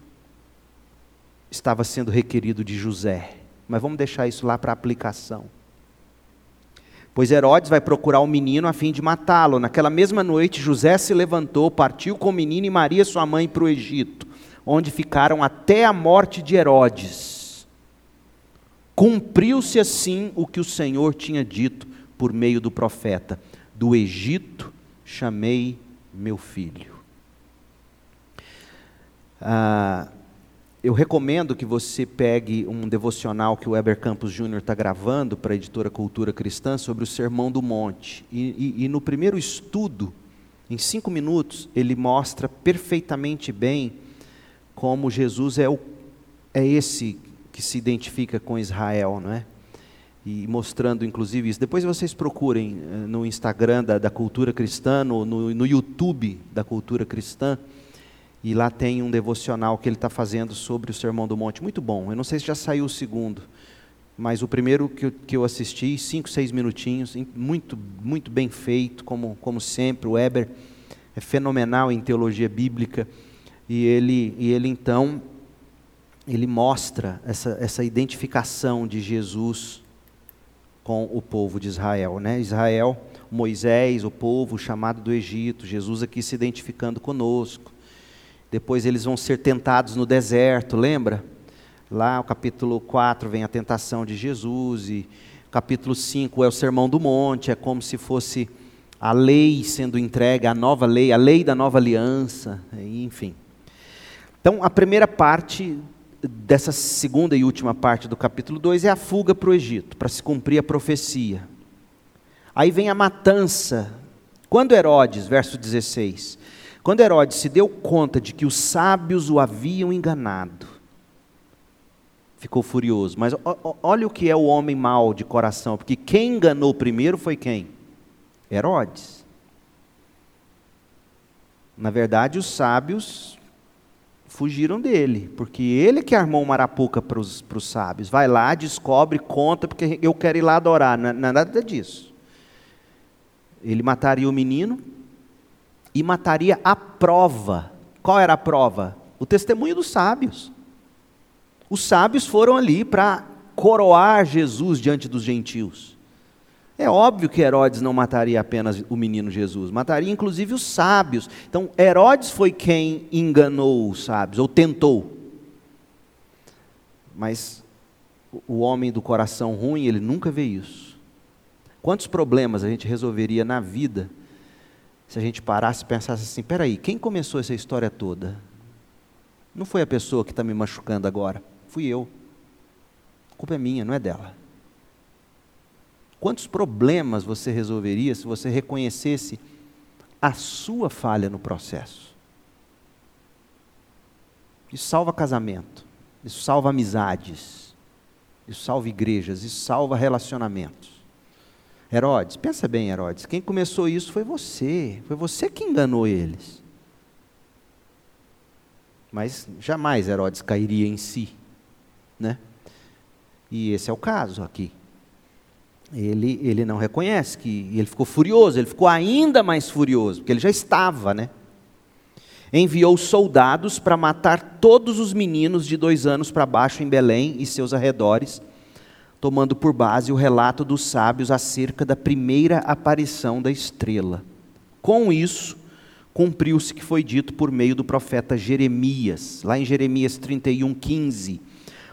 estava sendo requerido de José. Mas vamos deixar isso lá para aplicação. Pois Herodes vai procurar o menino a fim de matá-lo. Naquela mesma noite, José se levantou, partiu com o menino e Maria, sua mãe, para o Egito onde ficaram até a morte de Herodes. Cumpriu-se assim o que o Senhor tinha dito por meio do profeta: Do Egito chamei meu filho. Ah, eu recomendo que você pegue um devocional que o Weber Campos Júnior está gravando para a editora Cultura Cristã sobre o Sermão do Monte. E, e, e no primeiro estudo, em cinco minutos, ele mostra perfeitamente bem como Jesus é, o, é esse que se identifica com Israel, não é? E mostrando inclusive isso. Depois vocês procurem eh, no Instagram da, da Cultura Cristã, no, no, no YouTube da Cultura Cristã, e lá tem um devocional que ele está fazendo sobre o Sermão do Monte. Muito bom. Eu não sei se já saiu o segundo, mas o primeiro que eu, que eu assisti, cinco, seis minutinhos, muito, muito bem feito, como, como sempre. O Weber é fenomenal em teologia bíblica e ele, e ele então, ele mostra essa, essa identificação de Jesus com o povo de Israel. Né? Israel, Moisés, o povo chamado do Egito, Jesus aqui se identificando conosco. Depois eles vão ser tentados no deserto, lembra? Lá, o capítulo 4 vem a tentação de Jesus, e capítulo 5 é o Sermão do Monte, é como se fosse a lei sendo entregue, a nova lei, a lei da nova aliança, enfim. Então, a primeira parte dessa segunda e última parte do capítulo 2 é a fuga para o Egito, para se cumprir a profecia. Aí vem a matança. Quando Herodes, verso 16, quando Herodes se deu conta de que os sábios o haviam enganado, ficou furioso. Mas olha o que é o homem mau de coração, porque quem enganou primeiro foi quem? Herodes. Na verdade, os sábios fugiram dele, porque ele que armou uma arapuca para os sábios. Vai lá, descobre, conta, porque eu quero ir lá adorar. Não é, é nada disso. Ele mataria o menino e mataria a prova. Qual era a prova? O testemunho dos sábios. Os sábios foram ali para coroar Jesus diante dos gentios. É óbvio que Herodes não mataria apenas o menino Jesus, mataria inclusive os sábios. Então, Herodes foi quem enganou os sábios, ou tentou. Mas o homem do coração ruim, ele nunca vê isso. Quantos problemas a gente resolveria na vida se a gente parasse e pensasse assim: peraí, quem começou essa história toda? Não foi a pessoa que está me machucando agora, fui eu. A culpa é minha, não é dela. Quantos problemas você resolveria se você reconhecesse a sua falha no processo? Isso salva casamento, isso salva amizades, isso salva igrejas, isso salva relacionamentos. Herodes, pensa bem, Herodes, quem começou isso foi você, foi você que enganou eles. Mas jamais Herodes cairia em si, né? E esse é o caso aqui ele, ele não reconhece que ele ficou furioso, ele ficou ainda mais furioso, porque ele já estava, né? enviou soldados para matar todos os meninos de dois anos para baixo em Belém e seus arredores, tomando por base o relato dos sábios acerca da primeira aparição da estrela. Com isso, cumpriu-se o que foi dito por meio do profeta Jeremias, lá em Jeremias 31, 15.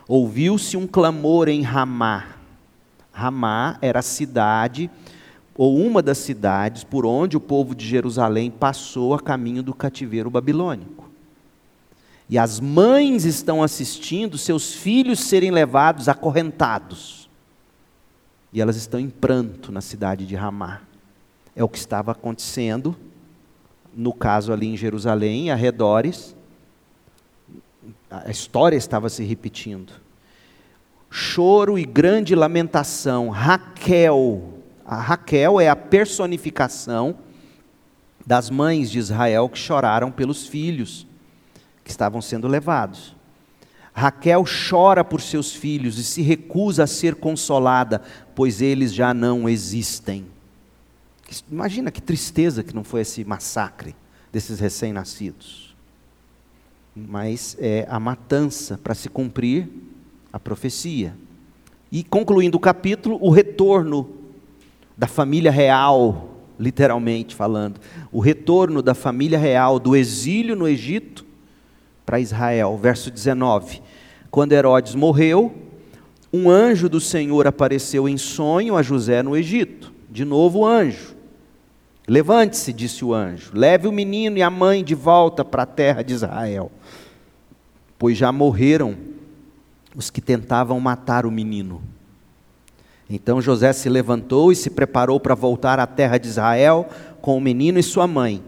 Ouviu-se um clamor em Ramá. Ramá era a cidade, ou uma das cidades, por onde o povo de Jerusalém passou a caminho do cativeiro babilônico. E as mães estão assistindo seus filhos serem levados acorrentados. E elas estão em pranto na cidade de Ramá. É o que estava acontecendo no caso ali em Jerusalém, arredores, a história estava se repetindo. Choro e grande lamentação. Raquel, a Raquel é a personificação das mães de Israel que choraram pelos filhos que estavam sendo levados. Raquel chora por seus filhos e se recusa a ser consolada, pois eles já não existem. Imagina que tristeza que não foi esse massacre desses recém-nascidos. Mas é a matança para se cumprir a profecia. E concluindo o capítulo, o retorno da família real, literalmente falando, o retorno da família real do exílio no Egito para Israel. Verso 19: Quando Herodes morreu, um anjo do Senhor apareceu em sonho a José no Egito. De novo, o anjo. Levante-se, disse o anjo, leve o menino e a mãe de volta para a terra de Israel, pois já morreram os que tentavam matar o menino. Então José se levantou e se preparou para voltar à terra de Israel com o menino e sua mãe.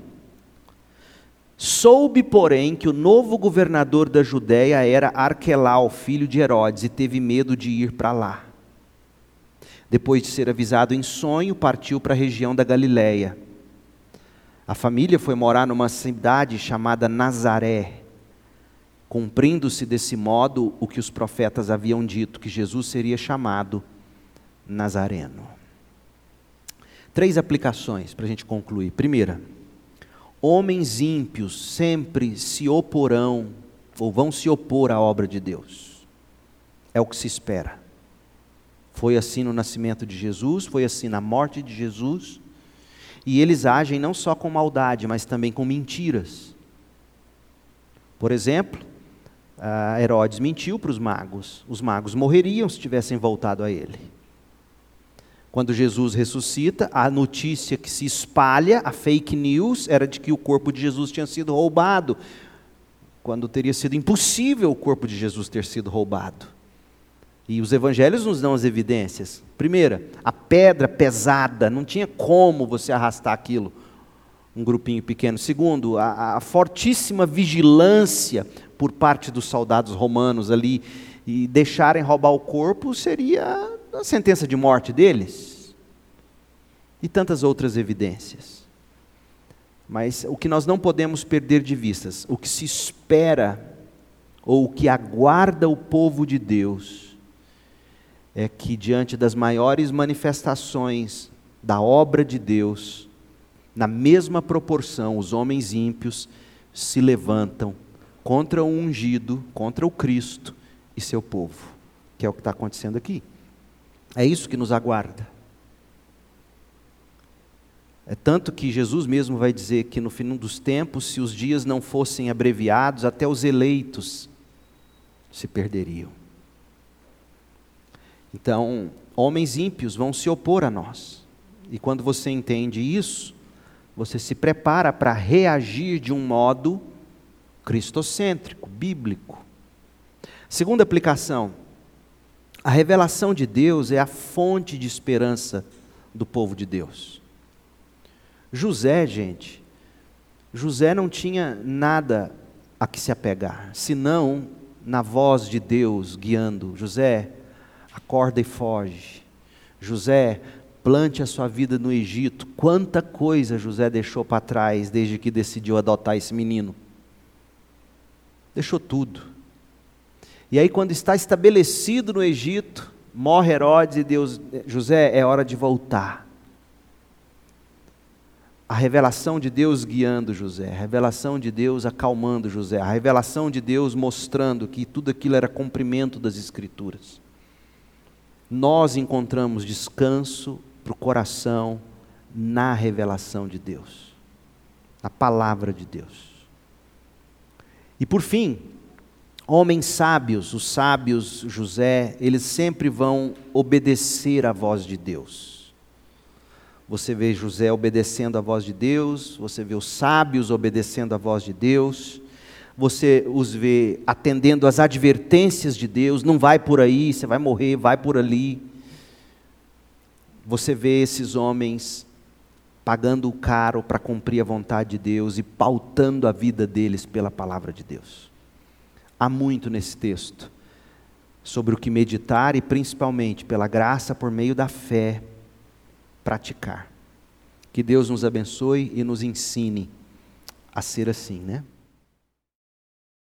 Soube, porém, que o novo governador da Judéia era Arquelau, filho de Herodes, e teve medo de ir para lá. Depois de ser avisado em sonho, partiu para a região da Galiléia. A família foi morar numa cidade chamada Nazaré, cumprindo-se desse modo o que os profetas haviam dito, que Jesus seria chamado Nazareno. Três aplicações para a gente concluir. Primeira, homens ímpios sempre se oporão ou vão se opor à obra de Deus. É o que se espera. Foi assim no nascimento de Jesus, foi assim na morte de Jesus, e eles agem não só com maldade, mas também com mentiras. Por exemplo, Herodes mentiu para os magos. Os magos morreriam se tivessem voltado a ele. Quando Jesus ressuscita, a notícia que se espalha, a fake news, era de que o corpo de Jesus tinha sido roubado, quando teria sido impossível o corpo de Jesus ter sido roubado. E os evangelhos nos dão as evidências. Primeira, a pedra pesada, não tinha como você arrastar aquilo, um grupinho pequeno. Segundo, a, a fortíssima vigilância por parte dos soldados romanos ali, e deixarem roubar o corpo seria a sentença de morte deles. E tantas outras evidências. Mas o que nós não podemos perder de vistas, o que se espera, ou o que aguarda o povo de Deus, é que diante das maiores manifestações da obra de Deus, na mesma proporção, os homens ímpios se levantam contra o ungido, contra o Cristo e seu povo, que é o que está acontecendo aqui. É isso que nos aguarda. É tanto que Jesus mesmo vai dizer que no fim dos tempos, se os dias não fossem abreviados, até os eleitos se perderiam. Então, homens ímpios vão se opor a nós. E quando você entende isso, você se prepara para reagir de um modo cristocêntrico, bíblico. Segunda aplicação: a revelação de Deus é a fonte de esperança do povo de Deus. José, gente, José não tinha nada a que se apegar, senão na voz de Deus guiando. José, acorda e foge. José, plante a sua vida no Egito. Quanta coisa José deixou para trás desde que decidiu adotar esse menino. Deixou tudo. E aí, quando está estabelecido no Egito, morre Herodes e Deus, José, é hora de voltar. a revelação de Deus guiando José, a revelação de Deus acalmando José, a revelação de Deus mostrando que tudo aquilo era cumprimento das Escrituras. Nós encontramos descanso para o coração na revelação de Deus, na palavra de Deus. E por fim, homens sábios, os sábios José, eles sempre vão obedecer à voz de Deus. Você vê José obedecendo à voz de Deus, você vê os sábios obedecendo à voz de Deus, você os vê atendendo às advertências de Deus, não vai por aí, você vai morrer, vai por ali. Você vê esses homens pagando o caro para cumprir a vontade de Deus e pautando a vida deles pela palavra de Deus. Há muito nesse texto sobre o que meditar e principalmente pela graça por meio da fé praticar. Que Deus nos abençoe e nos ensine a ser assim, né?